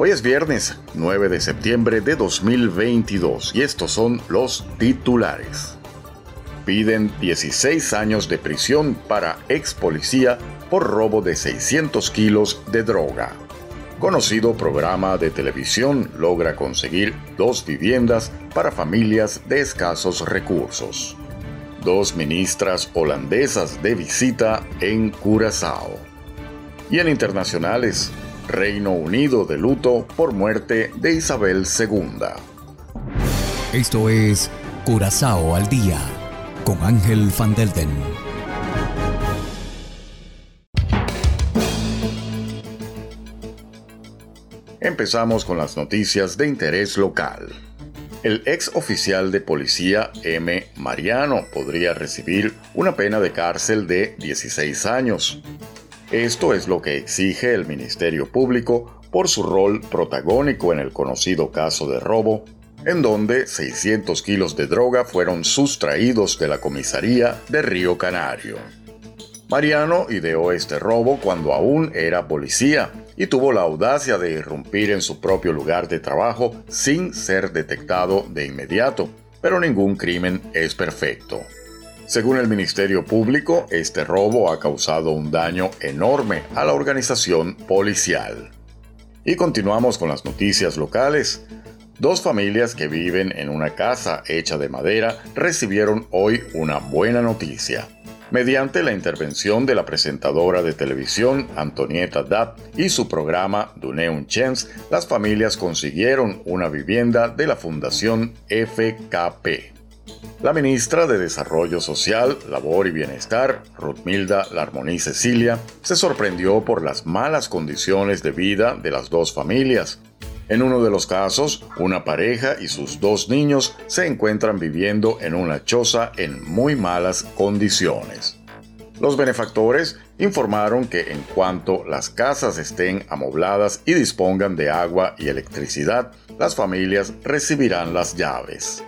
Hoy es viernes 9 de septiembre de 2022 y estos son los titulares. Piden 16 años de prisión para ex policía por robo de 600 kilos de droga. Conocido programa de televisión logra conseguir dos viviendas para familias de escasos recursos. Dos ministras holandesas de visita en Curazao. Y en internacionales, Reino Unido de luto por muerte de Isabel II. Esto es Curazao al día con Ángel Van Delden. Empezamos con las noticias de interés local. El ex oficial de policía M. Mariano podría recibir una pena de cárcel de 16 años. Esto es lo que exige el Ministerio Público por su rol protagónico en el conocido caso de robo, en donde 600 kilos de droga fueron sustraídos de la comisaría de Río Canario. Mariano ideó este robo cuando aún era policía y tuvo la audacia de irrumpir en su propio lugar de trabajo sin ser detectado de inmediato, pero ningún crimen es perfecto. Según el Ministerio Público, este robo ha causado un daño enorme a la organización policial. Y continuamos con las noticias locales. Dos familias que viven en una casa hecha de madera recibieron hoy una buena noticia. Mediante la intervención de la presentadora de televisión Antonieta Dapp y su programa Duneun Chance, las familias consiguieron una vivienda de la Fundación FKP. La ministra de Desarrollo Social, Labor y Bienestar, Ruthmilda Larmoní Cecilia, se sorprendió por las malas condiciones de vida de las dos familias. En uno de los casos, una pareja y sus dos niños se encuentran viviendo en una choza en muy malas condiciones. Los benefactores informaron que en cuanto las casas estén amobladas y dispongan de agua y electricidad, las familias recibirán las llaves.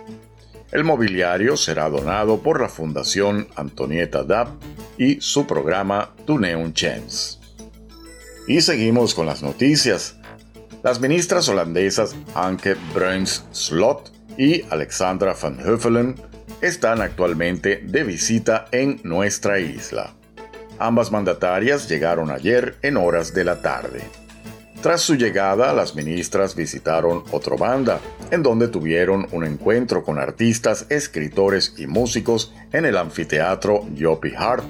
El mobiliario será donado por la Fundación Antonieta Dapp y su programa Tuneun Chance. Y seguimos con las noticias. Las ministras holandesas Anke Bruins Slot y Alexandra van Huffelen están actualmente de visita en nuestra isla. Ambas mandatarias llegaron ayer en horas de la tarde. Tras su llegada, las ministras visitaron otra banda, en donde tuvieron un encuentro con artistas, escritores y músicos en el anfiteatro Joppy Hart.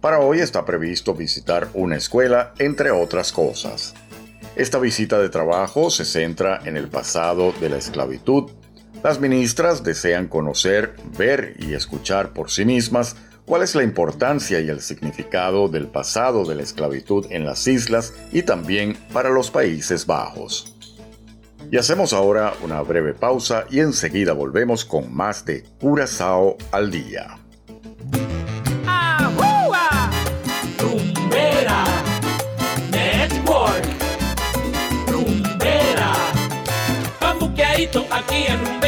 Para hoy está previsto visitar una escuela, entre otras cosas. Esta visita de trabajo se centra en el pasado de la esclavitud. Las ministras desean conocer, ver y escuchar por sí mismas cuál es la importancia y el significado del pasado de la esclavitud en las islas y también para los Países Bajos. Y hacemos ahora una breve pausa y enseguida volvemos con más de Curazao al día. Network. Rumbera. Bambuqueadito aquí en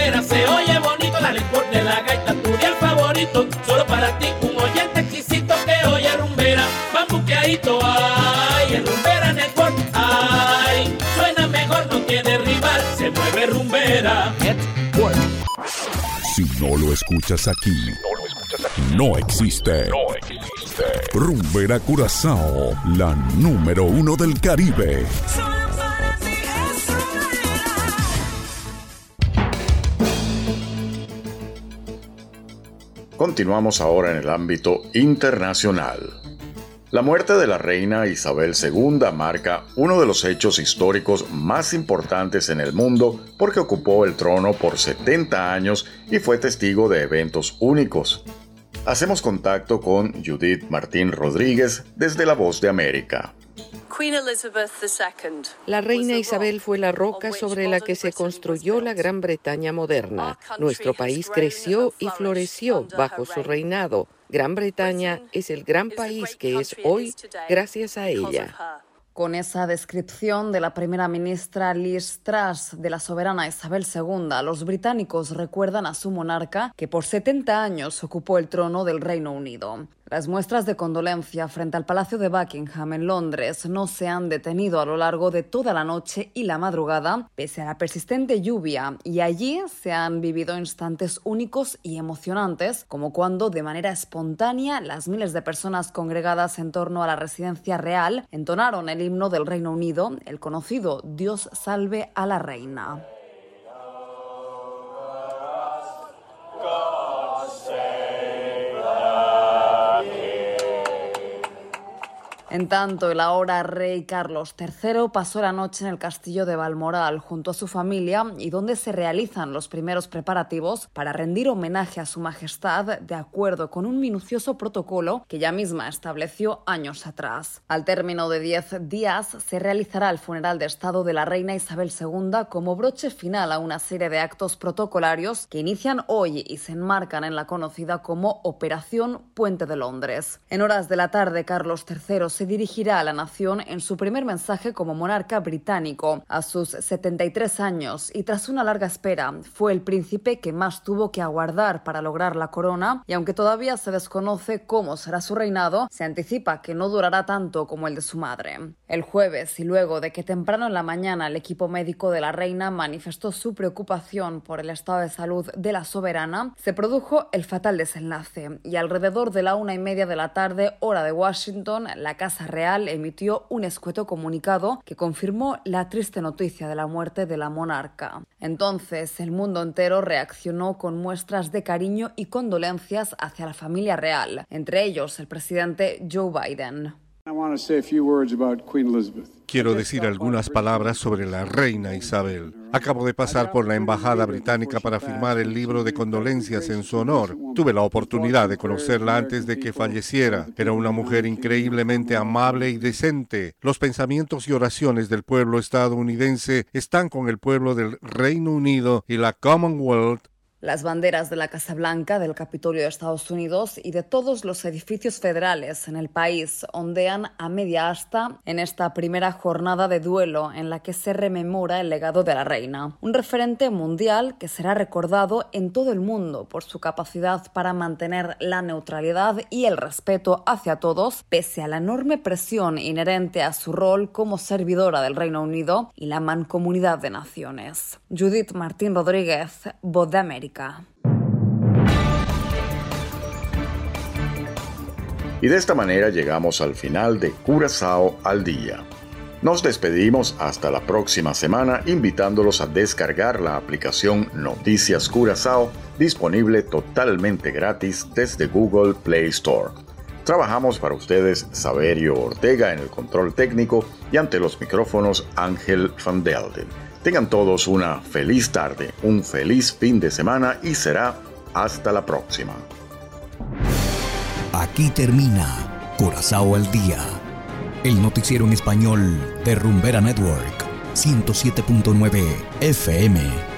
Si no lo escuchas aquí, no existe. No existe. Rumbera Curazao, la número uno del Caribe. Continuamos ahora en el ámbito internacional. La muerte de la reina Isabel II marca uno de los hechos históricos más importantes en el mundo porque ocupó el trono por 70 años y fue testigo de eventos únicos. Hacemos contacto con Judith Martín Rodríguez desde La Voz de América. La reina Isabel fue la roca sobre la que se construyó la Gran Bretaña moderna. Nuestro país creció y floreció bajo su reinado. Gran Bretaña es el gran país que es hoy gracias a ella. Con esa descripción de la primera ministra Liz Truss de la soberana Isabel II, los británicos recuerdan a su monarca que por 70 años ocupó el trono del Reino Unido. Las muestras de condolencia frente al Palacio de Buckingham en Londres no se han detenido a lo largo de toda la noche y la madrugada, pese a la persistente lluvia, y allí se han vivido instantes únicos y emocionantes, como cuando, de manera espontánea, las miles de personas congregadas en torno a la residencia real entonaron el himno del Reino Unido, el conocido Dios salve a la reina. En tanto, el ahora rey Carlos III pasó la noche en el castillo de Balmoral junto a su familia y donde se realizan los primeros preparativos para rendir homenaje a su majestad de acuerdo con un minucioso protocolo que ella misma estableció años atrás. Al término de diez días se realizará el funeral de Estado de la reina Isabel II como broche final a una serie de actos protocolarios que inician hoy y se enmarcan en la conocida como Operación Puente de Londres. En horas de la tarde, Carlos III se dirigirá a la nación en su primer mensaje como monarca británico. A sus 73 años y tras una larga espera, fue el príncipe que más tuvo que aguardar para lograr la corona y aunque todavía se desconoce cómo será su reinado, se anticipa que no durará tanto como el de su madre. El jueves y luego de que temprano en la mañana el equipo médico de la reina manifestó su preocupación por el estado de salud de la soberana, se produjo el fatal desenlace y alrededor de la una y media de la tarde, hora de Washington, la Casa Real emitió un escueto comunicado que confirmó la triste noticia de la muerte de la monarca. Entonces, el mundo entero reaccionó con muestras de cariño y condolencias hacia la familia real, entre ellos el presidente Joe Biden. Quiero decir algunas palabras sobre la reina Isabel. Acabo de pasar por la embajada británica para firmar el libro de condolencias en su honor. Tuve la oportunidad de conocerla antes de que falleciera. Era una mujer increíblemente amable y decente. Los pensamientos y oraciones del pueblo estadounidense están con el pueblo del Reino Unido y la Commonwealth las banderas de la Casa Blanca, del Capitolio de Estados Unidos y de todos los edificios federales en el país ondean a media asta en esta primera jornada de duelo en la que se rememora el legado de la reina. Un referente mundial que será recordado en todo el mundo por su capacidad para mantener la neutralidad y el respeto hacia todos, pese a la enorme presión inherente a su rol como servidora del Reino Unido y la mancomunidad de naciones. Judith Martín Rodríguez, Voz Y de esta manera llegamos al final de Curazao al día. Nos despedimos hasta la próxima semana invitándolos a descargar la aplicación Noticias Curazao disponible totalmente gratis desde Google Play Store. Trabajamos para ustedes Saverio Ortega en el control técnico y ante los micrófonos Ángel Van Delden. Tengan todos una feliz tarde, un feliz fin de semana y será hasta la próxima. Aquí termina Corazao al Día, el noticiero en español de Rumbera Network, 107.9 FM.